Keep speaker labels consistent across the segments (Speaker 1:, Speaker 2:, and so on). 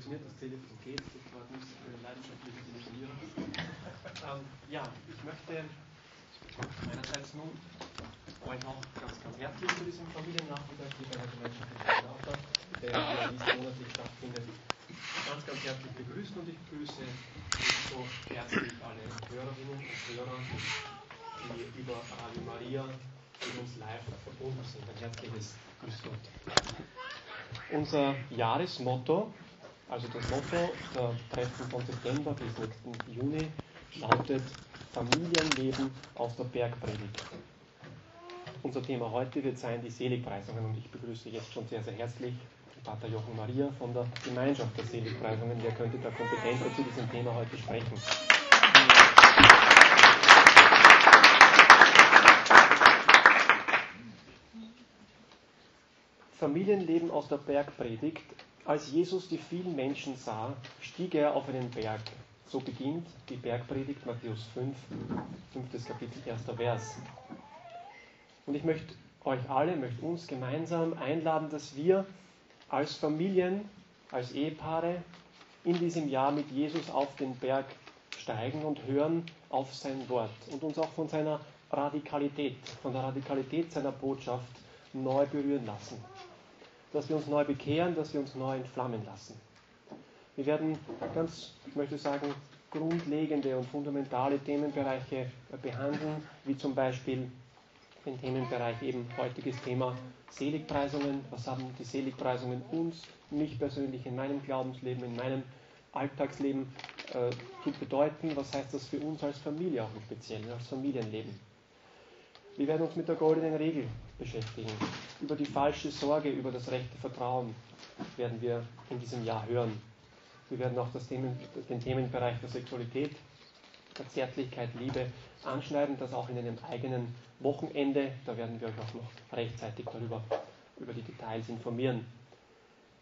Speaker 1: funktioniert das Telefon, geht, mich für den leidenschaftlichen Telefonieren. Ähm, ja, ich möchte meinerseits nun euch auch ganz, ganz herzlich zu diesem Familiennachmittag hier bei der Gemeinschaft Theater, der ja diesen monatlich stattfindet, ganz, ganz herzlich begrüßen und ich begrüße so herzlich alle Hörerinnen und Hörer, die über Radio Maria mit uns live verbunden sind. Ein herzliches Grüß Gott. Unser Jahresmotto, also das Motto der Treffen von September bis nächsten Juni, lautet Familienleben aus der Bergpredigt. Unser Thema heute wird sein die Seligpreisungen und ich begrüße jetzt schon sehr, sehr herzlich Pater Jochen Maria von der Gemeinschaft der Seligpreisungen. Wer könnte da kompetenter zu diesem Thema heute sprechen? Familienleben aus der Bergpredigt. Als Jesus die vielen Menschen sah, stieg er auf einen Berg. So beginnt die Bergpredigt Matthäus 5, 5. Kapitel, 1. Vers. Und ich möchte euch alle, möchte uns gemeinsam einladen, dass wir als Familien, als Ehepaare in diesem Jahr mit Jesus auf den Berg steigen und hören auf sein Wort und uns auch von seiner Radikalität, von der Radikalität seiner Botschaft neu berühren lassen dass wir uns neu bekehren, dass wir uns neu entflammen lassen. Wir werden ganz, ich möchte sagen, grundlegende und fundamentale Themenbereiche behandeln, wie zum Beispiel den Themenbereich eben heutiges Thema Seligpreisungen. Was haben die Seligpreisungen uns, mich persönlich in meinem Glaubensleben, in meinem Alltagsleben äh, zu bedeuten? Was heißt das für uns als Familie auch im Speziellen, als Familienleben? Wir werden uns mit der goldenen Regel beschäftigen. Über die falsche Sorge, über das rechte Vertrauen werden wir in diesem Jahr hören. Wir werden auch Themen, den Themenbereich der Sexualität, der Zärtlichkeit, Liebe anschneiden, das auch in einem eigenen Wochenende. Da werden wir euch auch noch rechtzeitig darüber über die Details informieren.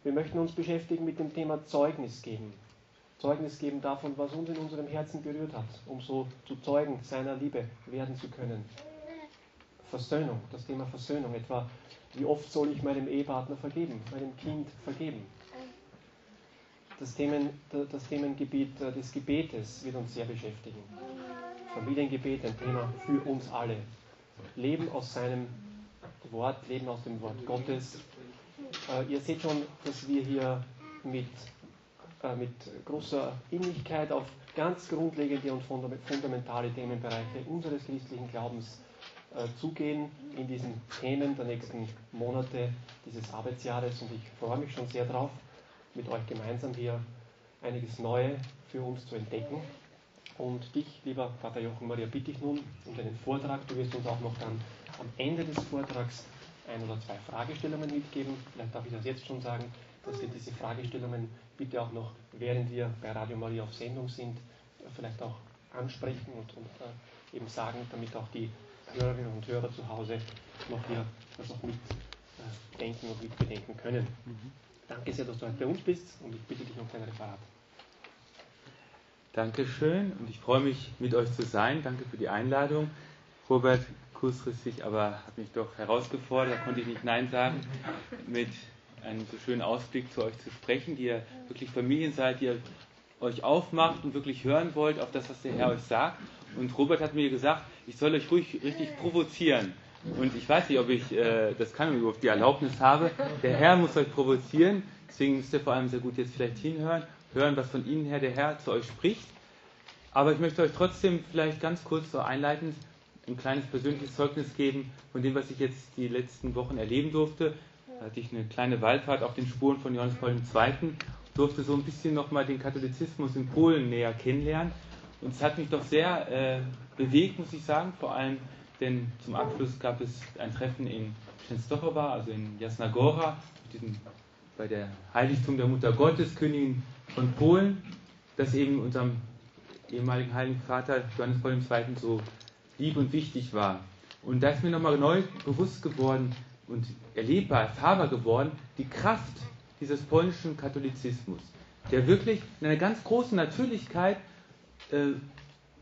Speaker 1: Wir möchten uns beschäftigen mit dem Thema Zeugnis geben. Zeugnis geben davon, was uns in unserem Herzen berührt hat, um so zu Zeugen seiner Liebe werden zu können. Versöhnung, das Thema Versöhnung, etwa wie oft soll ich meinem Ehepartner vergeben, meinem Kind vergeben. Das, Themen, das Themengebiet des Gebetes wird uns sehr beschäftigen. Familiengebet, ein Thema für uns alle. Leben aus seinem Wort, Leben aus dem Wort Gottes. Äh, ihr seht schon, dass wir hier mit, äh, mit großer Innigkeit auf ganz grundlegende und fundamentale Themenbereiche unseres christlichen Glaubens zugehen in diesen Themen der nächsten Monate dieses Arbeitsjahres und ich freue mich schon sehr darauf, mit euch gemeinsam hier einiges Neue für uns zu entdecken. Und dich, lieber Vater Jochen Maria, bitte ich nun um deinen Vortrag. Du wirst uns auch noch dann am Ende des Vortrags ein oder zwei Fragestellungen mitgeben. Vielleicht darf ich das jetzt schon sagen, dass wir diese Fragestellungen bitte auch noch, während wir bei Radio Maria auf Sendung sind, vielleicht auch ansprechen und, und äh, eben sagen, damit auch die Hörerinnen und Hörer zu Hause noch hier das auch mitdenken äh, und mitbedenken können. Mhm. Danke sehr, dass du heute bei uns bist und ich bitte dich um dein Referat.
Speaker 2: Dankeschön und ich freue mich, mit euch zu sein. Danke für die Einladung. Robert kurzfristig, aber hat mich doch herausgefordert, da konnte ich nicht Nein sagen, mit einem so schönen Ausblick zu euch zu sprechen, die ihr wirklich Familien seid, die ihr euch aufmacht und wirklich hören wollt auf das, was der Herr euch sagt. Und Robert hat mir gesagt, ich soll euch ruhig richtig provozieren. Und ich weiß nicht, ob ich äh, das kann ich die Erlaubnis habe. Der Herr muss euch provozieren. Deswegen müsst ihr vor allem sehr gut jetzt vielleicht hinhören, hören, was von Ihnen her der Herr zu euch spricht. Aber ich möchte euch trotzdem vielleicht ganz kurz so einleitend ein kleines persönliches Zeugnis geben von dem, was ich jetzt die letzten Wochen erleben durfte. Da hatte ich eine kleine Wallfahrt auf den Spuren von Johannes Paul II. durfte so ein bisschen nochmal den Katholizismus in Polen näher kennenlernen. Und es hat mich doch sehr äh, bewegt, muss ich sagen, vor allem, denn zum Abschluss gab es ein Treffen in Częstochowa, also in Jasna Gora, bei der Heiligtum der Mutter Gottes, Königin von Polen, das eben unserem ehemaligen Heiligen Vater Johannes Paul II. so lieb und wichtig war. Und da ist mir nochmal neu bewusst geworden und erlebbar, erfahrbar geworden, die Kraft dieses polnischen Katholizismus, der wirklich in einer ganz großen Natürlichkeit äh,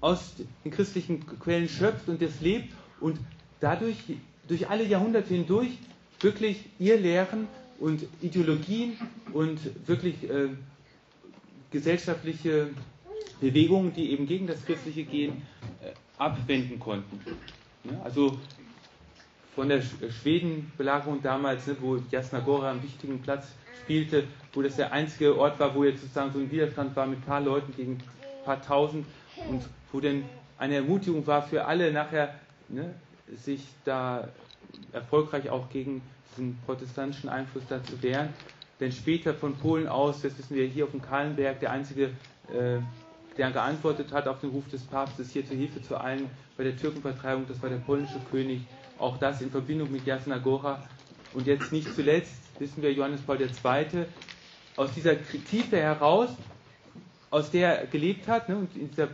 Speaker 2: aus den christlichen Quellen schöpft und das lebt und dadurch durch alle Jahrhunderte hindurch wirklich ihr Lehren und Ideologien und wirklich äh, gesellschaftliche Bewegungen, die eben gegen das Christliche gehen, äh, abwenden konnten. Ja, also von der Schwedenbelagerung damals, ne, wo Jasnagora einen wichtigen Platz spielte, wo das der einzige Ort war, wo jetzt sozusagen so ein Widerstand war mit ein paar Leuten gegen paar tausend und wo denn eine Ermutigung war für alle nachher, ne, sich da erfolgreich auch gegen diesen protestantischen Einfluss da zu wehren. Denn später von Polen aus, das wissen wir hier auf dem Kahlenberg, der einzige, äh, der geantwortet hat auf den Ruf des Papstes hier zur Hilfe zu allen bei der Türkenvertreibung, das war der polnische König. Auch das in Verbindung mit Jasna Gora. Und jetzt nicht zuletzt wissen wir Johannes Paul II. aus dieser Tiefe heraus, aus der er gelebt hat, ne, und in dieser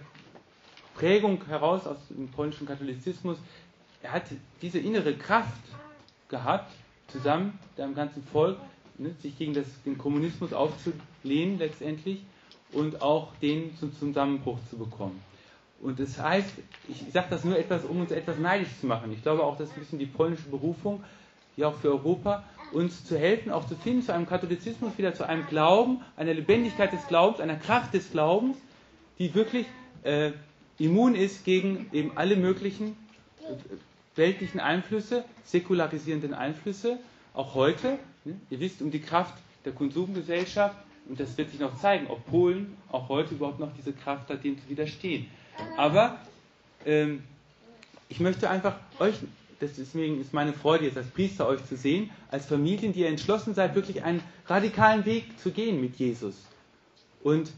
Speaker 2: Prägung heraus aus dem polnischen Katholizismus, er hat diese innere Kraft gehabt, zusammen mit dem ganzen Volk, ne, sich gegen das, den Kommunismus aufzulehnen letztendlich und auch den zum Zusammenbruch zu bekommen. Und das heißt, ich sage das nur etwas, um uns etwas neidisch zu machen. Ich glaube auch, das ist ein bisschen die polnische Berufung, die auch für Europa, uns zu helfen, auch zu finden, zu einem Katholizismus, wieder zu einem Glauben, einer Lebendigkeit des Glaubens, einer Kraft des Glaubens, die wirklich äh, immun ist gegen eben alle möglichen äh, weltlichen Einflüsse, säkularisierenden Einflüsse, auch heute. Ne? Ihr wisst um die Kraft der Konsumgesellschaft und das wird sich noch zeigen, ob Polen auch heute überhaupt noch diese Kraft hat, dem zu widerstehen. Aber ähm, ich möchte einfach euch, deswegen ist meine Freude jetzt als Priester euch zu sehen, als Familien, die ihr entschlossen seid, wirklich einen radikalen Weg zu gehen mit Jesus. Und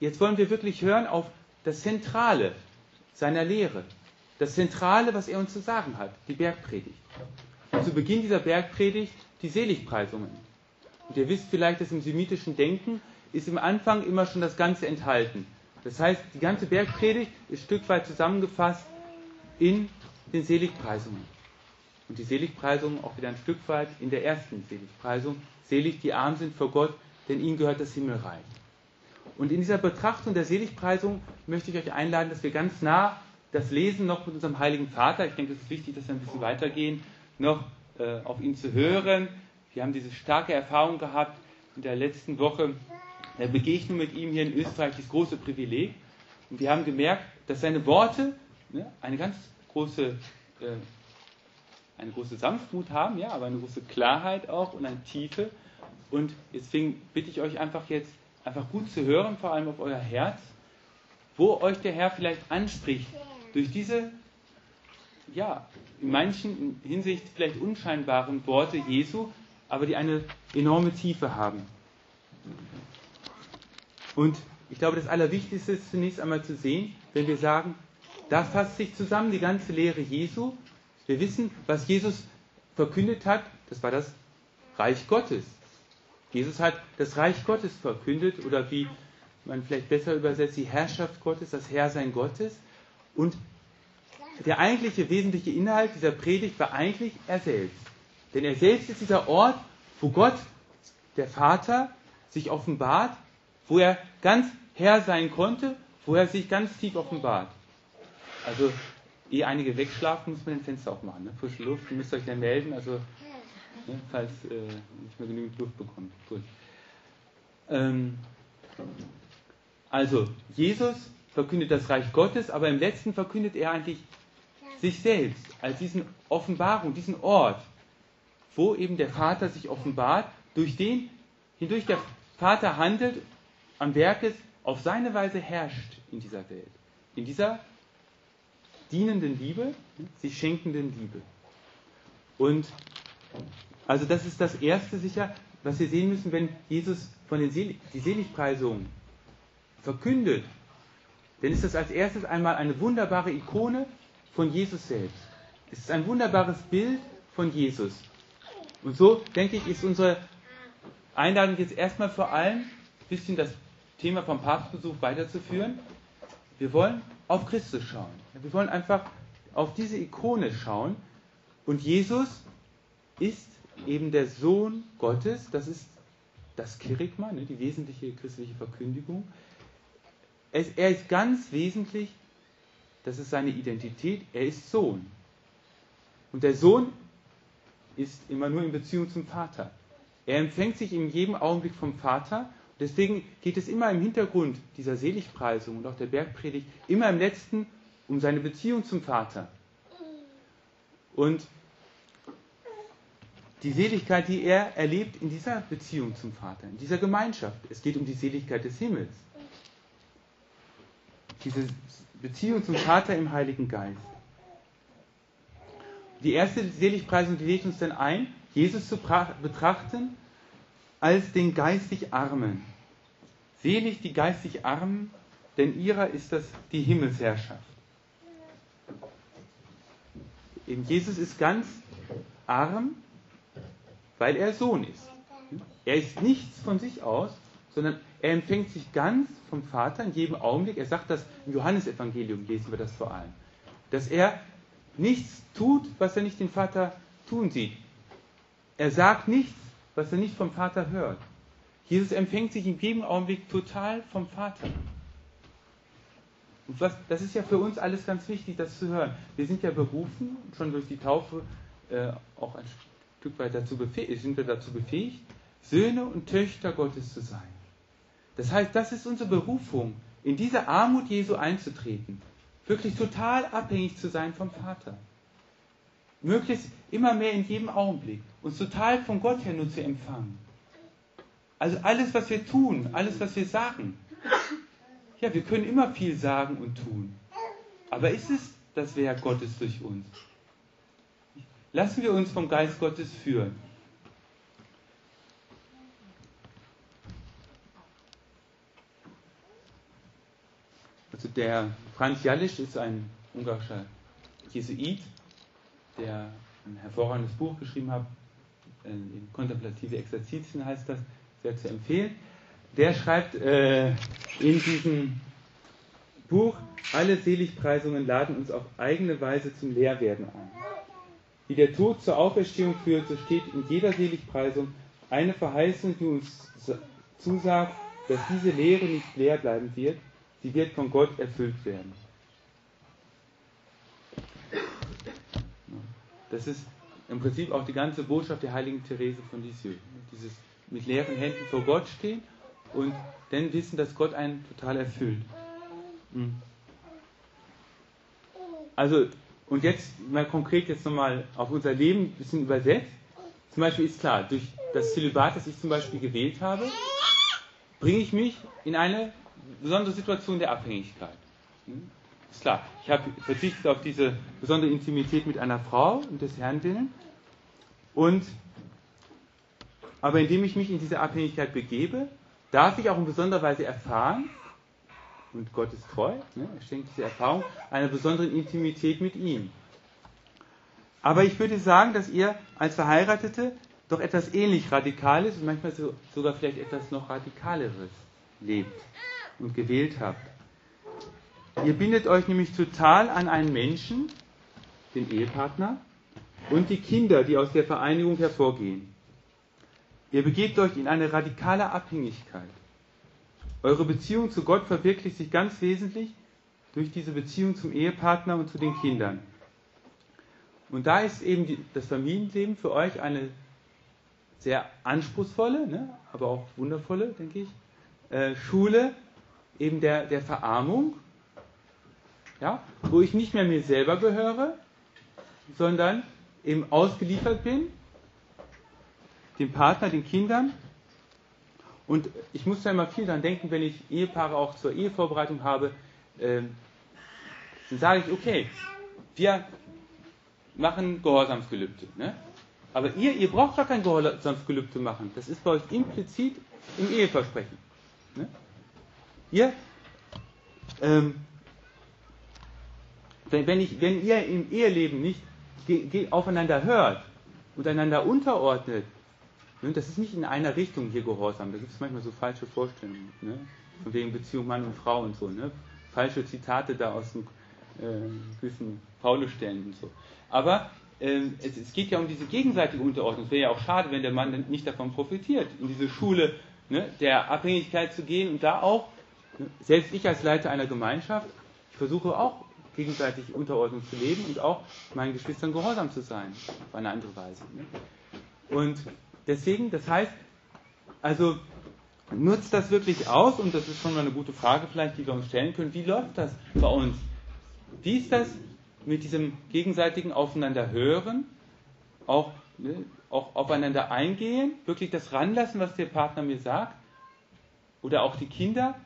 Speaker 2: jetzt wollen wir wirklich hören auf das Zentrale seiner Lehre. Das Zentrale, was er uns zu sagen hat, die Bergpredigt. Und zu Beginn dieser Bergpredigt die Seligpreisungen. Und ihr wisst vielleicht, dass im semitischen Denken ist im Anfang immer schon das Ganze enthalten. Das heißt, die ganze Bergpredigt ist ein Stück weit zusammengefasst in den Seligpreisungen. Und die Seligpreisungen auch wieder ein Stück weit in der ersten Seligpreisung. Selig die arm sind vor Gott, denn ihnen gehört das Himmelreich. Und in dieser Betrachtung der Seligpreisung möchte ich euch einladen, dass wir ganz nah das Lesen noch mit unserem Heiligen Vater, ich denke, es ist wichtig, dass wir ein bisschen weitergehen, noch äh, auf ihn zu hören. Wir haben diese starke Erfahrung gehabt in der letzten Woche der Begegnung mit ihm hier in Österreich, das große Privileg. Und wir haben gemerkt, dass seine Worte ne, eine ganz große, äh, eine große Sanftmut haben, ja, aber eine große Klarheit auch und eine Tiefe. Und deswegen bitte ich euch einfach jetzt, einfach gut zu hören, vor allem auf euer Herz, wo euch der Herr vielleicht anspricht, durch diese, ja, in manchen Hinsicht vielleicht unscheinbaren Worte Jesu, aber die eine enorme Tiefe haben. Und ich glaube, das Allerwichtigste ist zunächst einmal zu sehen, wenn wir sagen, da fasst sich zusammen die ganze Lehre Jesu. Wir wissen, was Jesus verkündet hat, das war das Reich Gottes. Jesus hat das Reich Gottes verkündet oder wie man vielleicht besser übersetzt, die Herrschaft Gottes, das Herrsein Gottes. Und der eigentliche wesentliche Inhalt dieser Predigt war eigentlich er selbst. Denn er selbst ist dieser Ort, wo Gott, der Vater, sich offenbart, wo er ganz Herr sein konnte, wo er sich ganz tief offenbart. Also, eh einige wegschlafen, muss man den Fenster aufmachen. Ne? Frische Luft, ihr müsst euch dann melden, also, ne, falls äh, nicht mehr genügend Luft bekommt. Gut. Ähm, also, Jesus verkündet das Reich Gottes, aber im letzten verkündet er eigentlich sich selbst als diesen Offenbarung, diesen Ort, wo eben der Vater sich offenbart, durch den hindurch der Vater handelt, am Werk ist, auf seine Weise herrscht in dieser Welt. In dieser dienenden Liebe, sich schenkenden Liebe. Und also das ist das Erste sicher, was wir sehen müssen, wenn Jesus von den Selig die Seligpreisungen verkündet, dann ist das als erstes einmal eine wunderbare Ikone von Jesus selbst. Es ist ein wunderbares Bild von Jesus. Und so, denke ich, ist unsere Einladung jetzt erstmal vor allem ein bisschen das Thema vom Papstbesuch weiterzuführen. Wir wollen auf Christus schauen. Wir wollen einfach auf diese Ikone schauen. Und Jesus ist eben der Sohn Gottes. Das ist das Kirigma, ne, die wesentliche christliche Verkündigung. Er ist ganz wesentlich, das ist seine Identität, er ist Sohn. Und der Sohn ist immer nur in Beziehung zum Vater. Er empfängt sich in jedem Augenblick vom Vater Deswegen geht es immer im Hintergrund dieser Seligpreisung und auch der Bergpredigt, immer im letzten um seine Beziehung zum Vater. Und die Seligkeit, die er erlebt in dieser Beziehung zum Vater, in dieser Gemeinschaft. Es geht um die Seligkeit des Himmels. Diese Beziehung zum Vater im Heiligen Geist. Die erste Seligpreisung, die lädt uns dann ein, Jesus zu betrachten als den geistig Armen. Selig die geistig Armen, denn ihrer ist das die Himmelsherrschaft. Eben Jesus ist ganz arm, weil er Sohn ist. Er ist nichts von sich aus, sondern er empfängt sich ganz vom Vater in jedem Augenblick. Er sagt das im Johannesevangelium, lesen wir das vor allem. Dass er nichts tut, was er nicht den Vater tun sieht. Er sagt nichts, was er nicht vom Vater hört. Jesus empfängt sich in jedem Augenblick total vom Vater. Und was, das ist ja für uns alles ganz wichtig, das zu hören. Wir sind ja berufen, schon durch die Taufe äh, auch ein Stück weit dazu befähigt, sind wir dazu befähigt, Söhne und Töchter Gottes zu sein. Das heißt, das ist unsere Berufung, in diese Armut Jesu einzutreten, wirklich total abhängig zu sein vom Vater. Möglichst immer mehr in jedem Augenblick, uns total von Gott her nur zu empfangen. Also alles, was wir tun, alles, was wir sagen. Ja, wir können immer viel sagen und tun. Aber ist es das Werk Gottes durch uns? Lassen wir uns vom Geist Gottes führen. Also der Franz Jalisch ist ein ungarischer Jesuit, der ein hervorragendes Buch geschrieben hat, Kontemplative Exerzitien heißt das, sehr zu empfehlen. Der schreibt äh, in diesem Buch, alle Seligpreisungen laden uns auf eigene Weise zum Lehrwerden ein. Wie der Tod zur Auferstehung führt, so steht in jeder Seligpreisung eine Verheißung, die uns zusagt, dass diese Lehre nicht leer bleiben wird, sie wird von Gott erfüllt werden. Das ist im Prinzip auch die ganze Botschaft der heiligen Therese von Lisieux. Dieses mit leeren Händen vor Gott stehen und dann wissen, dass Gott einen total erfüllt. Hm. Also, und jetzt mal konkret jetzt nochmal auf unser Leben ein bisschen übersetzt. Zum Beispiel ist klar, durch das Zölibat, das ich zum Beispiel gewählt habe, bringe ich mich in eine besondere Situation der Abhängigkeit. Ist klar, ich habe verzichtet auf diese besondere Intimität mit einer Frau und des Herrn willen. Und, aber indem ich mich in diese Abhängigkeit begebe, darf ich auch in besonderer Weise erfahren, und Gott ist treu, ne? er schenkt diese Erfahrung einer besonderen Intimität mit ihm. Aber ich würde sagen, dass ihr als Verheiratete doch etwas ähnlich Radikales und manchmal so, sogar vielleicht etwas noch Radikaleres lebt und gewählt habt. Ihr bindet euch nämlich total an einen Menschen, den Ehepartner, und die Kinder, die aus der Vereinigung hervorgehen. Ihr begebt euch in eine radikale Abhängigkeit. Eure Beziehung zu Gott verwirklicht sich ganz wesentlich durch diese Beziehung zum Ehepartner und zu den Kindern. Und da ist eben die, das Familienleben für euch eine sehr anspruchsvolle, ne, aber auch wundervolle, denke ich, äh, Schule eben der, der Verarmung, ja, wo ich nicht mehr mir selber gehöre, sondern eben ausgeliefert bin, dem Partner, den Kindern und ich muss da immer viel dran denken, wenn ich Ehepaare auch zur Ehevorbereitung habe, äh, dann sage ich, okay, wir machen Gehorsamsgelübde. Ne? Aber ihr, ihr braucht gar kein Gehorsamsgelübde machen. Das ist bei euch implizit im Eheversprechen. Ne? Ihr, ähm, wenn, ich, wenn ihr im Eheleben nicht aufeinander hört und einander unterordnet, Ne, das ist nicht in einer Richtung hier Gehorsam. Da gibt es manchmal so falsche Vorstellungen. Ne? Von wegen Beziehung Mann und Frau und so. Ne? Falsche Zitate da aus dem äh, gewissen Paulus-Stellen und so. Aber äh, es, es, geht ja um diese gegenseitige Unterordnung. Es wäre ja auch schade, wenn der Mann nicht davon profitiert, in diese Schule ne, der Abhängigkeit zu gehen und da auch, ne, selbst ich als Leiter einer Gemeinschaft, ich versuche auch gegenseitig Unterordnung zu leben und auch meinen Geschwistern gehorsam zu sein, auf eine andere Weise. Ne? Und Deswegen, das heißt, also nutzt das wirklich aus? Und das ist schon mal eine gute Frage vielleicht, die wir uns stellen können. Wie läuft das bei uns? Wie ist das mit diesem gegenseitigen Aufeinander hören, auch, ne, auch aufeinander eingehen, wirklich das ranlassen, was der Partner mir sagt? Oder auch die Kinder?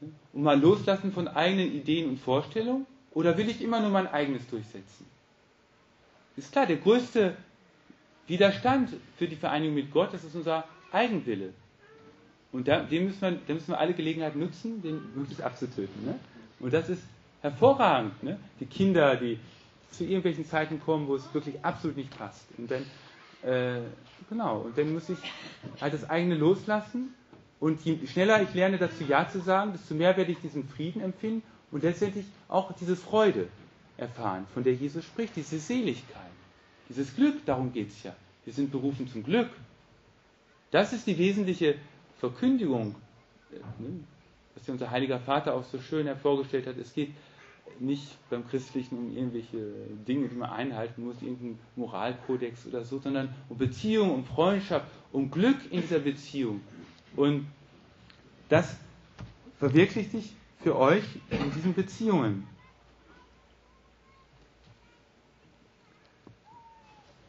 Speaker 2: Ne, und mal loslassen von eigenen Ideen und Vorstellungen? Oder will ich immer nur mein eigenes durchsetzen? Ist klar, der größte Widerstand für die Vereinigung mit Gott, das ist unser Eigenwille. Und da, den müssen wir, da müssen wir alle Gelegenheit nutzen, den möglichst abzutöten. Ne? Und das ist hervorragend. Ne? Die Kinder, die zu irgendwelchen Zeiten kommen, wo es wirklich absolut nicht passt. Und dann, äh, genau, und dann muss ich halt das eigene loslassen. Und je schneller ich lerne, dazu Ja zu sagen, desto mehr werde ich diesen Frieden empfinden und letztendlich auch diese Freude erfahren, von der Jesus spricht, diese Seligkeit, dieses Glück, darum geht es ja. Wir sind berufen zum Glück. Das ist die wesentliche Verkündigung, äh, ne, was unser heiliger Vater auch so schön hervorgestellt hat. Es geht nicht beim Christlichen um irgendwelche Dinge, die man einhalten muss, irgendein Moralkodex oder so, sondern um Beziehung, um Freundschaft, um Glück in dieser Beziehung. Und das verwirklicht sich für euch in diesen Beziehungen.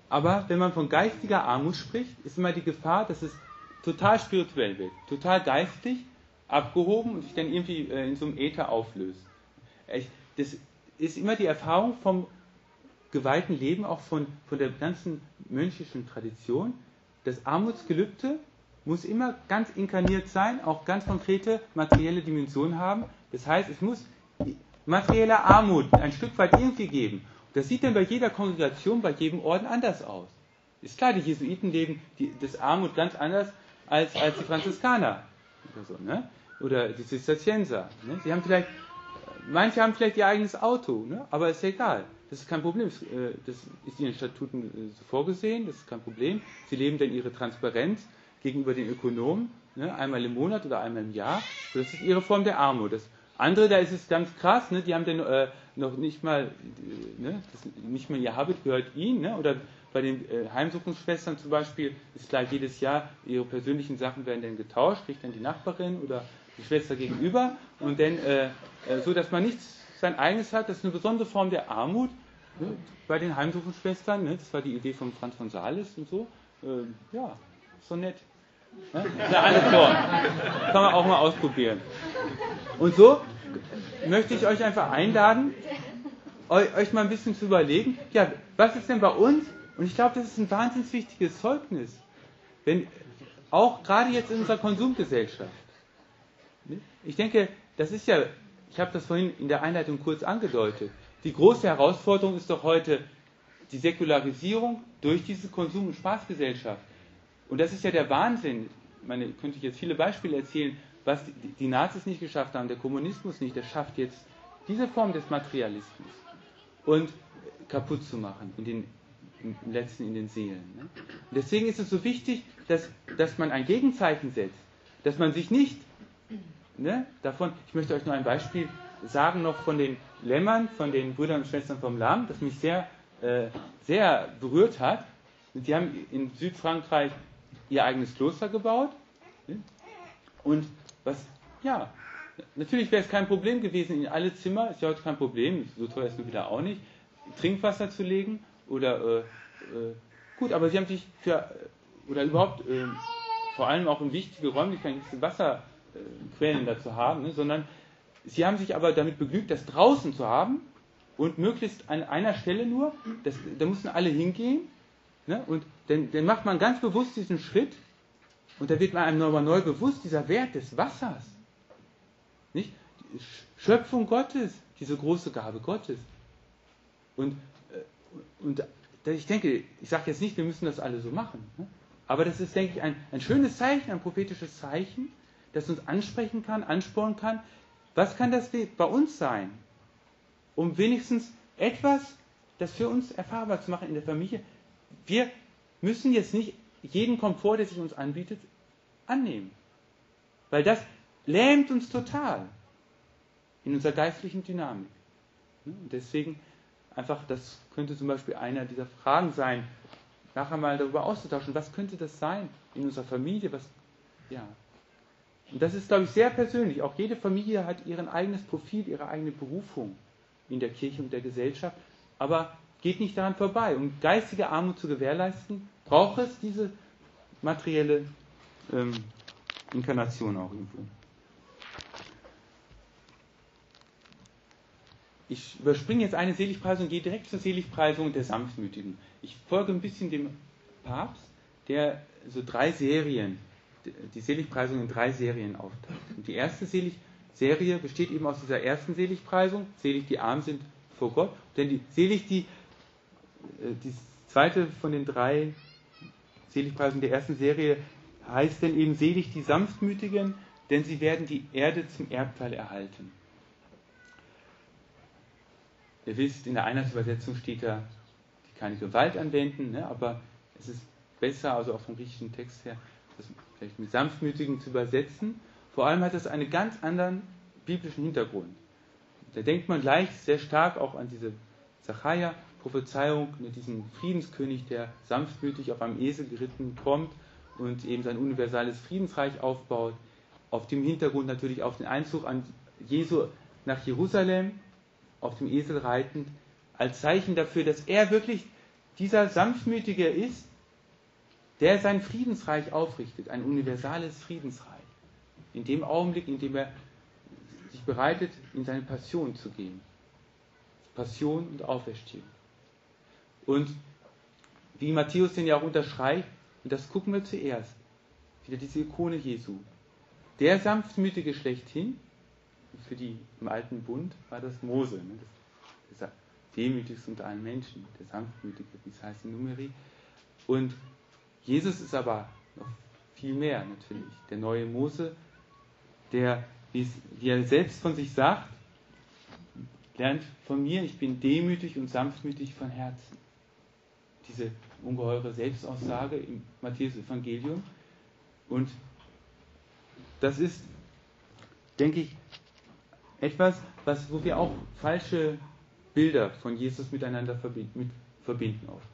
Speaker 2: Aber wenn man von geistiger Armut spricht, ist immer die Gefahr, dass es total spirituell wird, total geistig, abgehoben und sich dann irgendwie äh, in so einem Äther auflöst. Das ist immer die Erfahrung vom geweihten Leben, auch von, von der ganzen mönchischen Tradition. Das Armutsgelübde muss immer ganz inkarniert sein, auch ganz konkrete materielle Dimensionen haben. Das heißt, es muss materielle Armut ein Stück weit irgendwie geben. Das sieht dann bei jeder Kongregation, bei jedem Orden anders aus. Ist klar, die Jesuiten leben die, das Armut ganz anders als, als die Franziskaner oder so, ne? Oder die Zisterzienser. Ne? Sie haben vielleicht Manche haben vielleicht ihr eigenes Auto, ne? aber ist ja egal. Das ist kein Problem. Äh, das ist in den Statuten äh, so vorgesehen, das ist kein Problem. Sie leben dann ihre Transparenz gegenüber den Ökonomen, ne? einmal im Monat oder einmal im Jahr. Das ist ihre Form der Armut. Das andere, da ist es ganz krass, ne? die haben dann äh, noch nicht mal, äh, ne? das, nicht mal ihr Habit gehört ihnen. Ne? Oder bei den äh, Heimsuchungsschwestern zum Beispiel ist gleich jedes Jahr, ihre persönlichen Sachen werden dann getauscht, kriegt dann die Nachbarin oder die Schwester gegenüber und dann äh, äh, so, dass man nichts sein eigenes hat. Das ist eine besondere Form der Armut ne, bei den Heimsuchenschwestern. Ne, das war die Idee von Franz von Sales und so. Äh, ja, so nett. Ne? Eine andere Form. Kann man auch mal ausprobieren. Und so möchte ich euch einfach einladen, euch mal ein bisschen zu überlegen, ja, was ist denn bei uns? Und ich glaube, das ist ein wahnsinnig wichtiges Zeugnis. Wenn, auch gerade jetzt in unserer Konsumgesellschaft. Ich denke, das ist ja, ich habe das vorhin in der Einleitung kurz angedeutet. Die große Herausforderung ist doch heute die Säkularisierung durch diese Konsum- und Spaßgesellschaft. Und das ist ja der Wahnsinn. Ich meine, könnte ich jetzt viele Beispiele erzählen, was die, Nazis nicht geschafft haben, der Kommunismus nicht, der schafft jetzt diese Form des Materialismus und kaputt zu machen, in den, im letzten in den Seelen. Ne? deswegen ist es so wichtig, dass, dass man ein Gegenzeichen setzt, dass man sich nicht ne, davon, ich möchte euch nur ein Beispiel sagen noch von den Lämmern, von den Brüdern und Schwestern vom Lamm, das mich sehr, äh, sehr berührt hat. Die haben in Südfrankreich ihr eigenes Kloster gebaut. Und was, ja, natürlich wäre es kein Problem gewesen, in alle Zimmer, ist ja heute kein Problem, so teuer ist es wieder auch nicht, Trinkwasser zu legen oder, äh, äh, gut, aber sie haben sich für, oder überhaupt, äh, vor allem auch in wichtige Räumlichkeiten, Wasser Quellen dazu haben, ne, sondern sie haben sich aber damit begnügt, das draußen zu haben und möglichst an einer Stelle nur, das, da müssen alle hingehen ne, und dann, dann macht man ganz bewusst diesen Schritt und da wird man einem nochmal neu bewusst, dieser Wert des Wassers. Nicht? Schöpfung Gottes, diese große Gabe Gottes. Und, äh, und ich denke, ich sage jetzt nicht, wir müssen das alle so machen, ne? aber das ist, denke ich, ein, ein schönes Zeichen, ein prophetisches Zeichen, das uns ansprechen kann, anspornen kann. Was kann das bei uns sein? Um wenigstens etwas, das für uns erfahrbar zu machen in der Familie. Wir müssen jetzt nicht jeden Komfort, der sich uns anbietet, annehmen. Weil das lähmt uns total in unserer geistlichen Dynamik. Und deswegen einfach, das könnte zum Beispiel einer dieser Fragen sein, nachher mal darüber auszutauschen, was könnte das sein in unserer Familie, was, ja, Und das ist, glaube ich, sehr persönlich. Auch jede Familie hat ihren eigenes Profil, ihre eigene Berufung in der Kirche und der Gesellschaft. Aber geht nicht daran vorbei. Um geistige Armut zu gewährleisten, braucht es diese materielle ähm, Inkarnation auch irgendwo. Ich überspringe jetzt eine Seligpreisung und gehe direkt zur Seligpreisung der Sanftmütigen. Ich folge ein bisschen dem Papst, der so drei Serien, die Seligpreisung in drei Serien aufteilt. Und die erste Seligserie besteht eben aus dieser ersten Seligpreisung, selig die arm sind vor Gott, denn die, selig die, die zweite von den drei Seligpreisungen der ersten Serie heißt denn eben selig die Sanftmütigen, denn sie werden die Erde zum Erbteil erhalten. Ihr wisst, in der Einheitsübersetzung steht da, die keine Gewalt anwenden, ne, aber es ist besser, also auch vom griechischen Text her, das vielleicht mit Sanftmütigen zu übersetzen. Vor allem hat das einen ganz anderen biblischen Hintergrund. Da denkt man gleich sehr stark auch an diese Zachariah-Prophezeiung mit diesem Friedenskönig, der sanftmütig auf einem Esel geritten kommt und eben sein universales Friedensreich aufbaut. Auf dem Hintergrund natürlich auf den Einzug an Jesu nach Jerusalem auf dem Esel reitend, als Zeichen dafür, dass er wirklich dieser Sanftmütige ist, der sein Friedensreich aufrichtet, ein universales Friedensreich. In dem Augenblick, in dem er sich bereitet, in seine Passion zu gehen. Passion und Auferstehung. Und wie Matthäus den ja auch unterschreibt, und das gucken wir zuerst, wieder diese Ikone Jesu. Der Sanftmütige schlechthin, für die im alten Bund war das Mose, ne? das, der demütigste unter allen Menschen, der sanftmütige, wie es heißt in Numeri. Und Jesus ist aber noch viel mehr natürlich, der neue Mose, der, wie er selbst von sich sagt, lernt von mir, ich bin demütig und sanftmütig von Herzen. Diese ungeheure Selbstaussage im Matthäus-Evangelium. Und das ist, denke ich, etwas, was, wo wir auch falsche Bilder von Jesus miteinander verbinden, mit verbinden oft.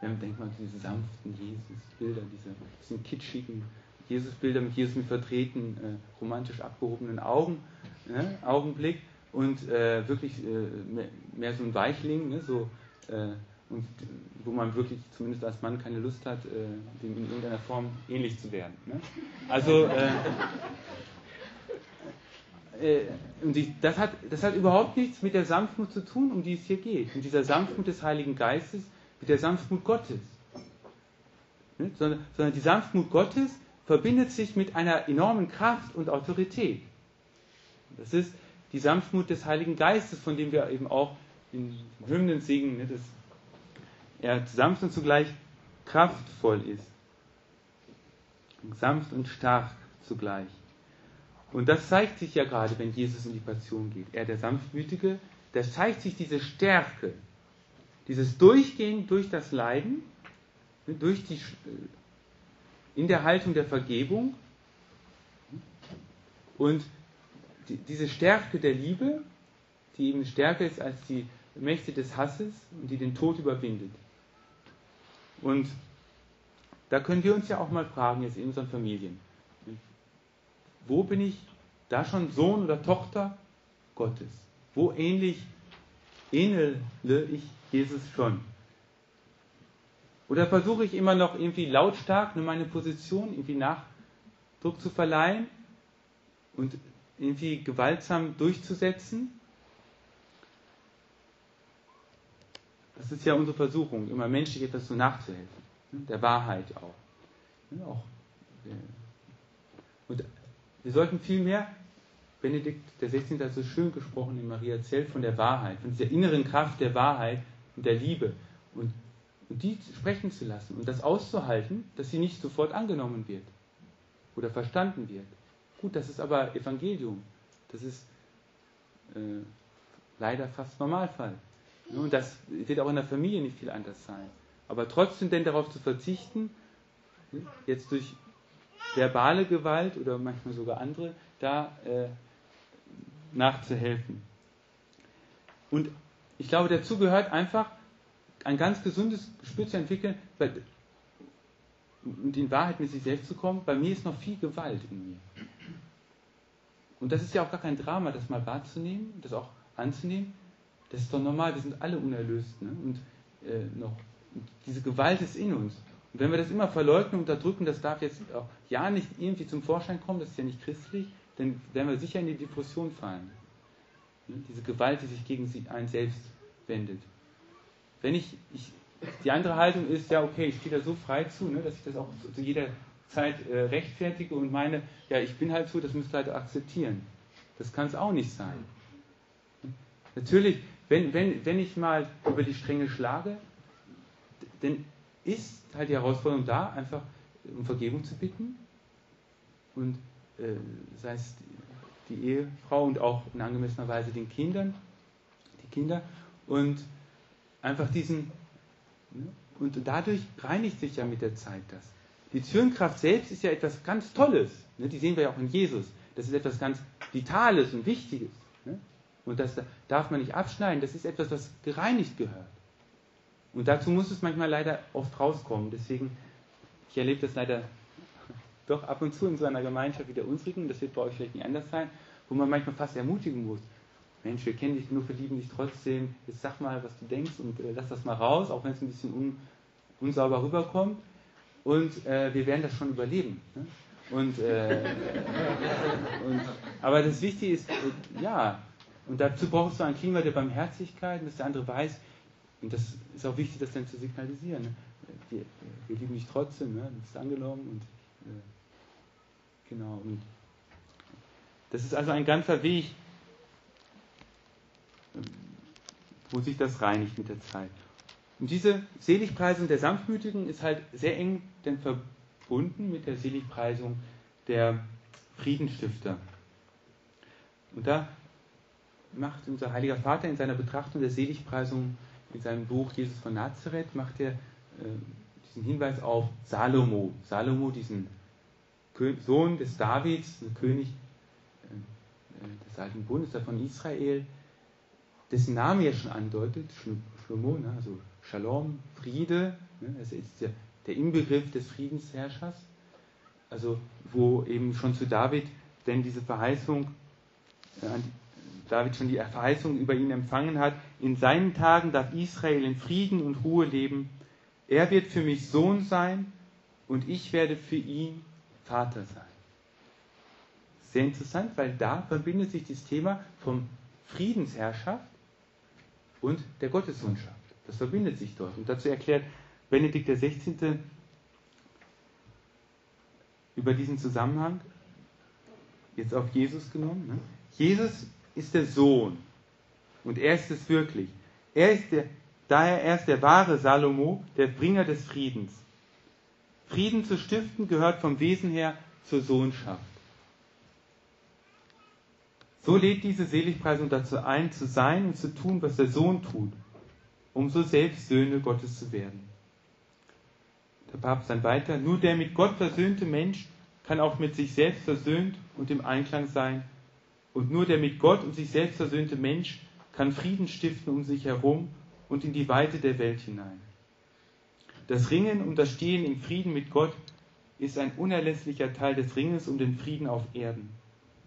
Speaker 2: Dann denkt man diese sanften Jesus-Bilder, diese bisschen kitschigen Jesus-Bilder mit Jesus mit verdrehten, äh, romantisch abgehobenen Augen, ne, Augenblick und äh, wirklich äh, mehr, mehr, so ein Weichling, ne, so, äh, und wo man wirklich zumindest als Mann keine Lust hat, äh, dem in irgendeiner Form ähnlich zu werden. Ne? Also äh, äh, und die, das, hat, das hat überhaupt nichts mit der Sanftmut zu tun, um die es hier geht. Mit dieser Sanftmut des Heiligen Geistes, mit der Sanftmut Gottes. Ne? Sondern, sondern die Sanftmut Gottes verbindet sich mit einer enormen Kraft und Autorität. Das ist die Sanftmut des Heiligen Geistes, von dem wir eben auch in Hymnen singen, ne? dass er sanft und zugleich kraftvoll ist. Sanft und stark zugleich. Und das zeigt sich ja gerade, wenn Jesus in die Passion geht. Er, der Sanftmütige, da zeigt sich diese Stärke, dieses Durchgehen durch das Leiden, durch die, in der Haltung der Vergebung und die, diese Stärke der Liebe, die eben stärker ist als die Mächte des Hasses und die den Tod überwindet. Und da können wir uns ja auch mal fragen, jetzt in unseren Familien, wo bin ich da schon Sohn oder Tochter Gottes? Wo ähnlich ähnele ich Jesus schon? Oder versuche ich immer noch irgendwie lautstark nur meine Position irgendwie Nachdruck zu verleihen und irgendwie gewaltsam durchzusetzen? Das ist ja unsere Versuchung, immer menschlich etwas so nachzuhelfen. Der Wahrheit auch. und wir sollten vielmehr, Benedikt der 16. hat so schön gesprochen in Maria Zell von der Wahrheit, von dieser inneren Kraft der Wahrheit und der Liebe. Und, und die sprechen zu lassen und das auszuhalten, dass sie nicht sofort angenommen wird oder verstanden wird. Gut, das ist aber Evangelium. Das ist äh, leider fast Normalfall. Und das wird auch in der Familie nicht viel anders sein. Aber trotzdem denn darauf zu verzichten, jetzt durch verbale Gewalt oder manchmal sogar andere, da äh, nachzuhelfen. Und ich glaube, dazu gehört einfach ein ganz gesundes Gespür zu entwickeln, weil und in Wahrheit mit sich selbst zu kommen, bei mir ist noch viel Gewalt in mir. Und das ist ja auch gar kein Drama, das mal wahrzunehmen, das auch anzunehmen. Das ist doch normal, wir sind alle unerlöst. Ne? Und äh, noch diese Gewalt ist in uns. Und wenn wir das immer verleugnen unterdrücken, das darf jetzt auch ja nicht irgendwie zum Vorschein kommen, das ist ja nicht christlich, dann werden wir sicher in die Depression fallen. Ne? Diese Gewalt, die sich gegen einen selbst wendet. Wenn ich, ich die andere Haltung ist, ja, okay, ich stehe da so frei zu, ne, dass ich das auch zu jeder Zeit äh, rechtfertige und meine, ja, ich bin halt so, das müsst ihr halt akzeptieren. Das kann es auch nicht sein. Natürlich, wenn, wenn, wenn ich mal über die Stränge schlage, dann ist halt die Herausforderung da, einfach um Vergebung zu bitten und äh, sei es die Ehefrau und auch in angemessener Weise den Kindern, die Kinder und einfach diesen Ne? Und dadurch reinigt sich ja mit der Zeit das. Die Türenkraft selbst ist ja etwas ganz Tolles. Ne? Die sehen wir ja auch in Jesus. Das ist etwas ganz Vitales und Wichtiges. Und das darf man nicht abschneiden. Das ist etwas, was gereinigt gehört. Und dazu muss es manchmal leider oft rauskommen. Deswegen, ich erlebe das leider doch ab und zu in so einer Gemeinschaft wie der unsrigen, das wird bei euch vielleicht nicht anders sein, wo man manchmal fast ermutigen muss. Mensch, wir kennen dich genug, wir lieben dich trotzdem, jetzt sag mal, was du denkst und äh, lass das mal raus, auch wenn es ein bisschen un, unsauber rüberkommt. Und äh, wir werden das schon überleben. Ne? Und, äh, und, aber das Wichtige ist, äh, ja, und dazu brauchst du ein Klima der Barmherzigkeit, dass der andere weiß, und das ist auch wichtig, das dann zu signalisieren. Ne? Wir, wir, lieben dich trotzdem, ne? du bist angenommen und äh, genau. Und das ist also ein ganzer Weg, wo sich das reinigt mit der Zeit. Und diese Seligpreisung der Sanftmütigen ist halt sehr eng denn verbunden mit der Seligpreisung der Friedensstifter. Und da macht unser heiliger Vater in seiner Betrachtung der Seligpreisung in seinem Buch Jesus von Nazareth, macht er äh, diesen Hinweis auf Salomo. Salomo, diesen Sohn des Davids, König äh, des alten Bundes, von Israel, dessen Name ja schon andeutet, Shlomo, ne, also Shalom, Friede, ne, das ist der, der Inbegriff des Friedensherrschers, also wo eben schon zu David denn diese Verheißung, äh, David schon die Verheißung über ihn empfangen hat, in seinen Tagen darf Israel in Frieden und Ruhe leben, er wird für mich Sohn sein und ich werde für ihn Vater sein. Sehr interessant, weil da verbindet sich das Thema vom Friedensherrschaft und der Gottessohnschaft. Das verbindet sich dort. Und dazu erklärt Benedikt XVI. über diesen Zusammenhang, jetzt auf Jesus genommen. Ne? Jesus ist der Sohn und er ist es wirklich. Er ist der, daher erst der wahre Salomo, der Bringer des Friedens. Frieden zu stiften gehört vom Wesen her zur Sohnschaft. So lädt diese Seligpreisung dazu ein, zu sein und zu tun, was der Sohn tut, um so selbst Söhne Gottes zu werden. Der Papst dann weiter, nur der mit Gott versöhnte Mensch kann auch mit sich selbst versöhnt und im Einklang sein. Und nur der mit Gott und sich selbst versöhnte Mensch kann Frieden stiften um sich herum und in die Weite der Welt hinein. Das Ringen um das Stehen im Frieden mit Gott ist ein unerlässlicher Teil des Ringens um den Frieden auf Erden.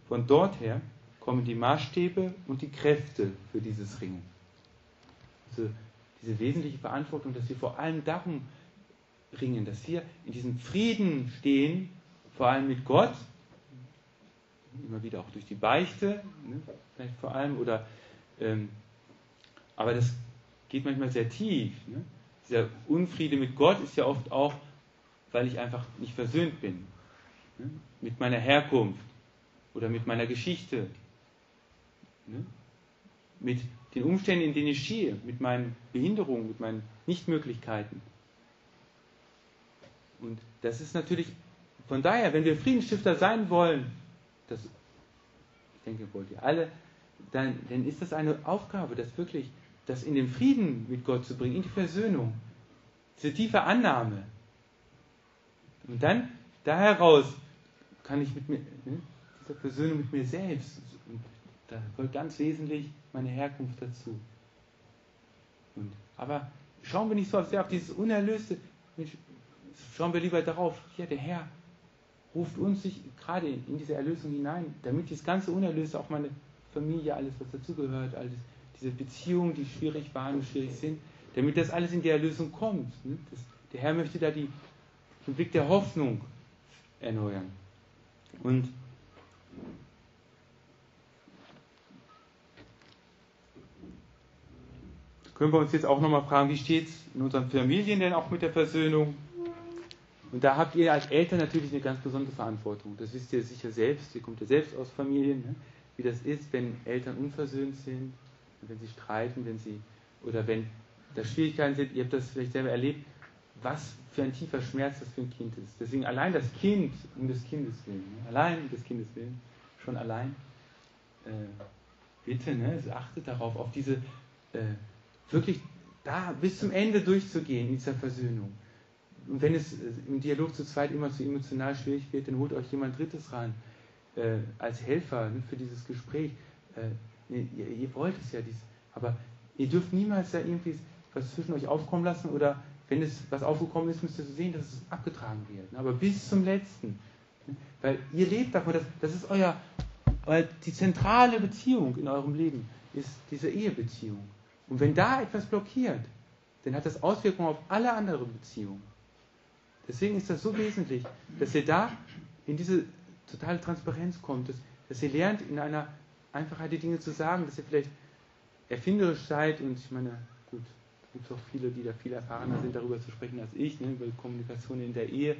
Speaker 2: Von dort her kommen die Maßstäbe und die Kräfte für dieses Ringen. Also diese wesentliche Verantwortung, dass wir vor allem darum ringen, dass wir in diesem Frieden stehen, vor allem mit Gott, immer wieder auch durch die Beichte, ne, vielleicht vor allem, oder ähm, aber das geht manchmal sehr tief. Ne? Dieser Unfriede mit Gott ist ja oft auch, weil ich einfach nicht versöhnt bin ne? mit meiner Herkunft oder mit meiner Geschichte Ne? Mit den Umständen, in denen ich stehe, mit meinen Behinderungen, mit meinen Nichtmöglichkeiten. Und das ist natürlich, von daher, wenn wir Friedensstifter sein wollen, das, ich denke, wollt ihr alle, dann, dann ist das eine Aufgabe, das wirklich, das in den Frieden mit Gott zu bringen, in die Versöhnung, diese tiefe Annahme. Und dann, da heraus, kann ich mit mir, ne, dieser Versöhnung mit mir selbst da gehört ganz wesentlich meine Herkunft dazu. Und, aber schauen wir nicht so sehr auf dieses Unerlöste. Schauen wir lieber darauf, ja, der Herr ruft uns sich gerade in diese Erlösung hinein, damit dieses ganze Unerlöste, auch meine Familie, alles, was dazugehört, alles, diese Beziehungen, die schwierig waren und schwierig sind, damit das alles in die Erlösung kommt. Ne? Das, der Herr möchte da die, den Blick der Hoffnung erneuern. Und können wir uns jetzt auch nochmal fragen, wie steht es in unseren Familien denn auch mit der Versöhnung? Und da habt ihr als Eltern natürlich eine ganz besondere Verantwortung. Das wisst ihr sicher selbst, ihr kommt ja selbst aus Familien, ne? wie das ist, wenn Eltern unversöhnt sind, wenn sie streiten, wenn sie, oder wenn da Schwierigkeiten sind, ihr habt das vielleicht selber erlebt, was für ein tiefer Schmerz das für ein Kind ist. Deswegen allein das Kind, um des Kindes willen, ne? allein des Kindes willen, schon allein, äh, bitte, ne, also achtet darauf, auf diese äh, wirklich da bis zum Ende durchzugehen in dieser Versöhnung. Und wenn es äh, im Dialog zu zweit immer zu emotional schwierig wird, dann holt euch jemand Drittes ran äh, als Helfer ne, für dieses Gespräch. Äh, ihr, ihr, wollt es ja, dies, aber ihr dürft niemals da irgendwie was zwischen euch aufkommen lassen oder wenn es was aufgekommen ist, müsst ihr sehen, dass es abgetragen wird. Ne, aber bis zum letzten. Ne, weil ihr lebt davon, das, das ist euer, euer, die zentrale Beziehung in eurem Leben, ist diese Ehebeziehung. Und wenn da etwas blockiert, dann hat das Auswirkungen auf alle anderen Beziehungen. Deswegen ist das so wesentlich, dass ihr da in diese totale Transparenz kommt, dass, dass ihr lernt, in einer Einfachheit die Dinge zu sagen, dass ihr vielleicht erfinderisch seid und ich meine, gut, es gibt auch viele, die da viel erfahrener sind, darüber zu sprechen als ich, ne, über Kommunikation in der Ehe,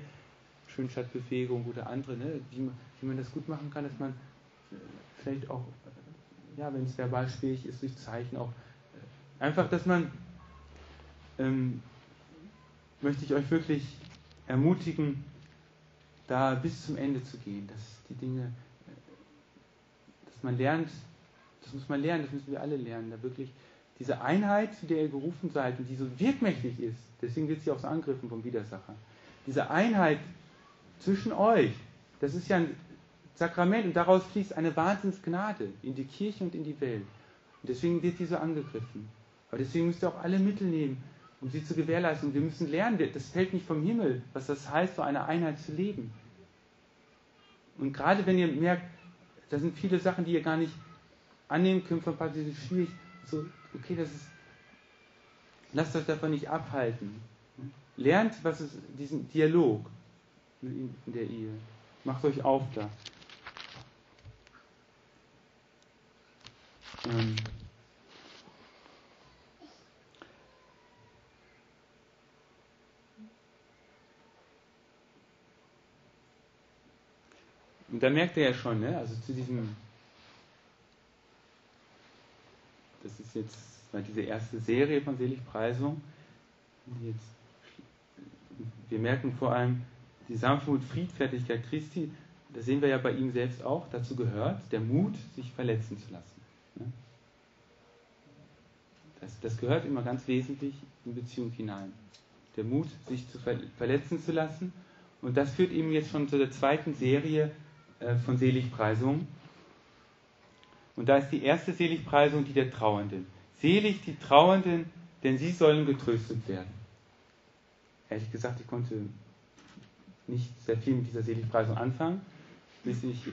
Speaker 2: Schönstadtbewegung oder andere, ne, wie, man, wie man das gut machen kann, dass man äh, vielleicht auch, ja, wenn es verbal schwierig ist, durch Zeichen auch Einfach, dass man, ähm, möchte ich euch wirklich ermutigen, da bis zum Ende zu gehen, dass die Dinge, äh, dass man lernt, das muss man lernen, das müssen wir alle lernen, da wirklich diese Einheit, zu der ihr gerufen seid und die so wirkmächtig ist, deswegen wird sie auch so angegriffen vom Widersacher, diese Einheit zwischen euch, das ist ja ein Sakrament und daraus fließt eine Wahnsinnsgnade in die Kirche und in die Welt. Und deswegen wird sie so angegriffen. Aber deswegen müsst ihr auch alle Mittel nehmen, um sie zu gewährleisten. wir müssen lernen, das fällt nicht vom Himmel, was das heißt, so eine Einheit zu leben. Und gerade wenn ihr merkt, da sind viele Sachen, die ihr gar nicht annehmen könnt, von die sind schwierig, so, okay, das ist, lasst euch davon nicht abhalten. Lernt, was ist diesen Dialog in der Ehe. Macht euch auf da. Ähm. Und da merkt er ja schon, ne? also zu diesem, das ist jetzt diese erste Serie von Seligpreisung. Jetzt, wir merken vor allem die Sanftmut, Friedfertigkeit Christi, das sehen wir ja bei ihm selbst auch, dazu gehört der Mut, sich verletzen zu lassen. Ne? Das, das gehört immer ganz wesentlich in Beziehung hinein. Der Mut, sich zu verletzen zu lassen. Und das führt eben jetzt schon zu der zweiten Serie von Seligpreisungen. Und da ist die erste Seligpreisung die der Trauernden. Selig die Trauernden, denn sie sollen getröstet werden. Ehrlich gesagt, ich konnte nicht sehr viel mit dieser Seligpreisung anfangen, bis ich äh,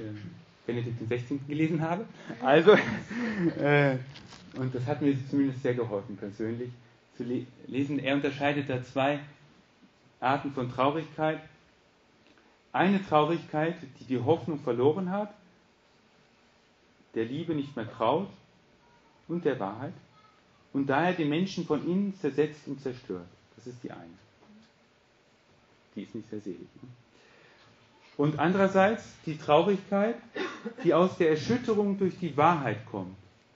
Speaker 2: Benedikt XVI. gelesen habe. Also, äh, und das hat mir zumindest sehr geholfen, persönlich zu le lesen. Er unterscheidet da zwei Arten von Traurigkeit. Eine Traurigkeit, die die Hoffnung verloren hat, der Liebe nicht mehr traut und der Wahrheit und daher den Menschen von innen zersetzt und zerstört. Das ist die eine. Die ist nicht sehr selig. Ne? Und andererseits die Traurigkeit, die aus der Erschütterung durch die Wahrheit kommt.